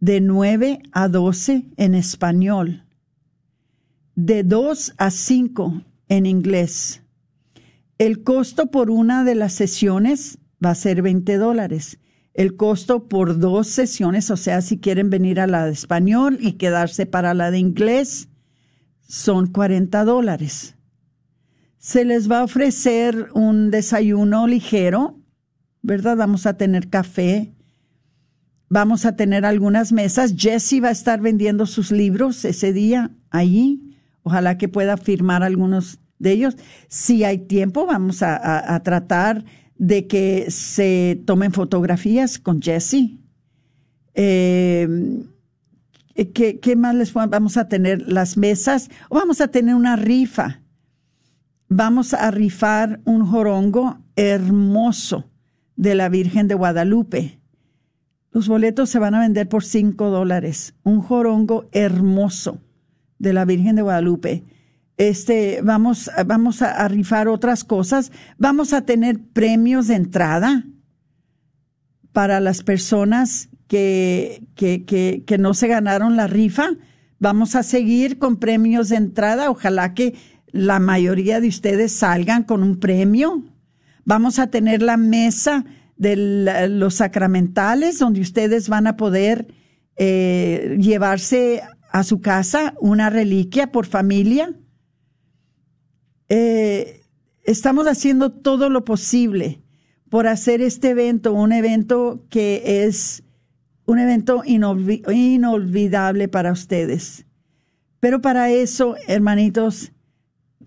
de 9 a 12 en español, de 2 a 5 en inglés el costo por una de las sesiones va a ser 20 dólares. El costo por dos sesiones, o sea, si quieren venir a la de español y quedarse para la de inglés, son 40 dólares. Se les va a ofrecer un desayuno ligero, ¿verdad? Vamos a tener café, vamos a tener algunas mesas. Jesse va a estar vendiendo sus libros ese día allí. Ojalá que pueda firmar algunos de ellos. Si hay tiempo, vamos a, tratar de que se tomen fotografías con Jesse. Em, ¿qué, ¿Qué más les vamos a tener? Las mesas. O vamos a tener una rifa. Vamos a rifar un jorongo hermoso de la Virgen de Guadalupe. Los boletos se van a vender por cinco dólares. Un jorongo hermoso de la Virgen de Guadalupe este, vamos, vamos a, rifar otras cosas, vamos a tener premios de entrada para las personas que, que, que, que no se ganaron la rifa. Vamos a seguir con premios de entrada. Ojalá que la mayoría de ustedes salgan con un premio. Vamos a tener la mesa de los sacramentales donde ustedes van a poder eh, llevarse a su casa una reliquia por familia eh, estamos haciendo todo lo posible por hacer este evento un evento que es un evento inolvidable para ustedes. Pero para eso, hermanitos,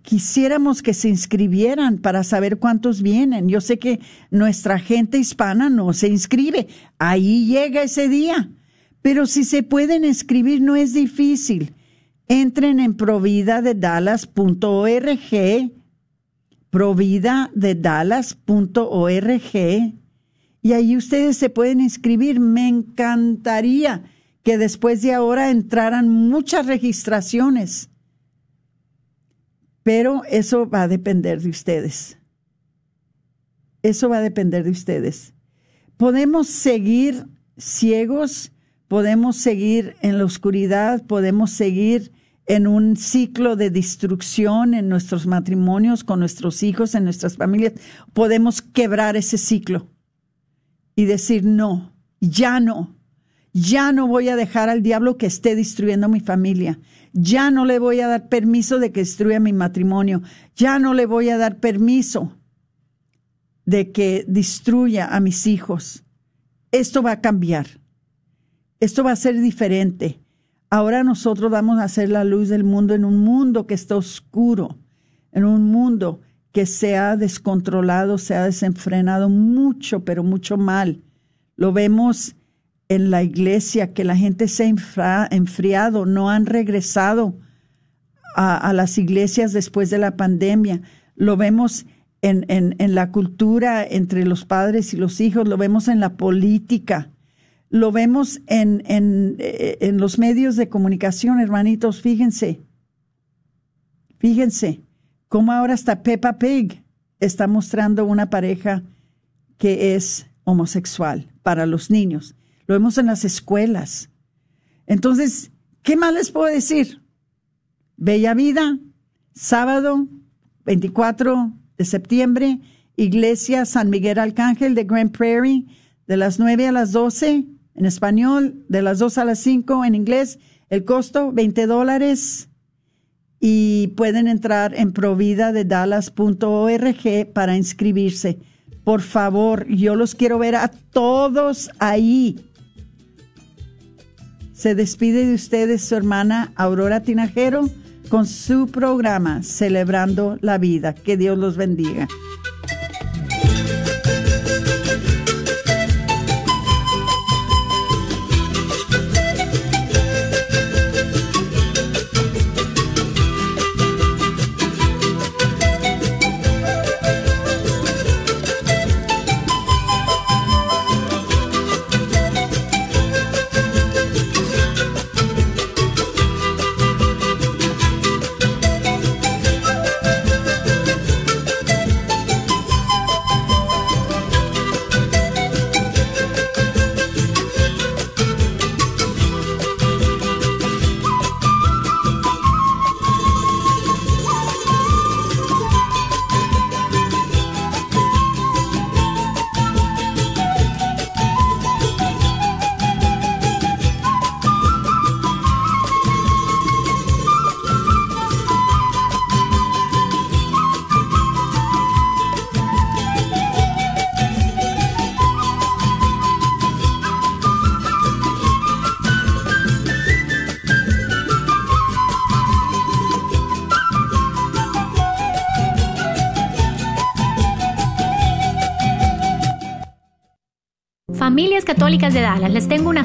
quisiéramos que se inscribieran para saber cuántos vienen. Yo sé que nuestra gente hispana no se inscribe. Ahí llega ese día. Pero si se pueden inscribir, no es difícil entren en providadedallas.org, providadedallas.org, y ahí ustedes se pueden inscribir. Me encantaría que después de ahora entraran muchas registraciones, pero eso va a depender de ustedes. Eso va a depender de ustedes. podemos seguir ciegos, podemos seguir en la oscuridad, podemos seguir en un ciclo de destrucción en nuestros matrimonios, con nuestros hijos, en nuestras familias. Podemos quebrar ese ciclo y decir, no, ya no, ya no voy a dejar al diablo que esté destruyendo mi familia. Ya no le voy a dar permiso de que destruya mi matrimonio. Ya no le voy a dar permiso de que destruya a mis hijos. Esto va a cambiar. Esto va a ser diferente. Ahora nosotros vamos a ser la luz del mundo en un mundo que está oscuro, en un mundo que se ha descontrolado, se ha desenfrenado mucho, pero mucho mal. Lo vemos en la iglesia, que la gente se ha enfriado, no han regresado a, las iglesias después de la pandemia. Lo vemos en, en, la cultura entre los padres y los hijos, lo vemos en la política, lo vemos en, en, eh, en los medios de comunicación, hermanitos, fíjense, fíjense cómo ahora hasta Peppa Pig está mostrando una pareja que es homosexual para los niños lo vemos en las escuelas. Entonces, ¿qué más les puedo decir? Bella Vida, sábado 24 de septiembre, Iglesia San Miguel Arcángel de Grand Prairie, de las 9 a las 12 en español, de las 2 a las 5 en inglés. El costo, 20 dólares. Y pueden entrar en providadedallas.org para inscribirse. Por favor, yo los quiero ver a todos ahí. Se despide de ustedes su hermana Aurora Tinajero con su programa Celebrando la Vida. Que Dios los bendiga.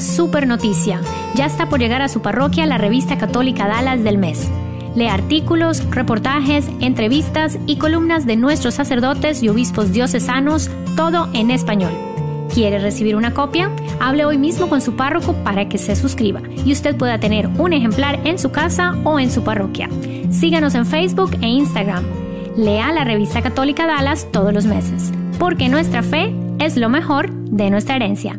Super noticia. Ya está por llegar a su parroquia la revista católica Dallas del mes. Lee artículos, reportajes, entrevistas y columnas de nuestros sacerdotes y obispos diocesanos, todo en español. ¿Quiere recibir una copia? Hable hoy mismo con su párroco para que se suscriba y usted pueda tener un ejemplar en su casa o en su parroquia. Síganos en Facebook e Instagram. Lea la revista católica Dallas todos los meses, porque nuestra fe es lo mejor de nuestra herencia.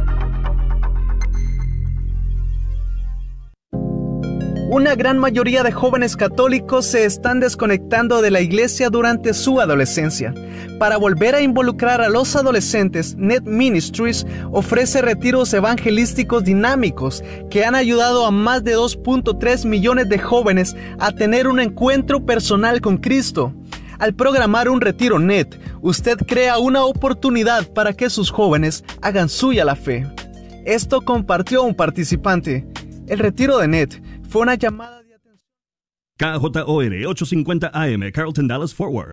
una gran mayoría de jóvenes católicos se están desconectando de la iglesia durante su adolescencia. Para volver a involucrar a los adolescentes, Net Ministries ofrece retiros evangelísticos dinámicos que han ayudado a más de 2.3 millones de jóvenes a tener un encuentro personal con Cristo. Al programar un retiro net, usted crea una oportunidad para que sus jóvenes hagan suya la fe. Esto compartió un participante. El retiro de net fue una llamada de atención. KJOR 850 AM, Carlton Dallas Forward.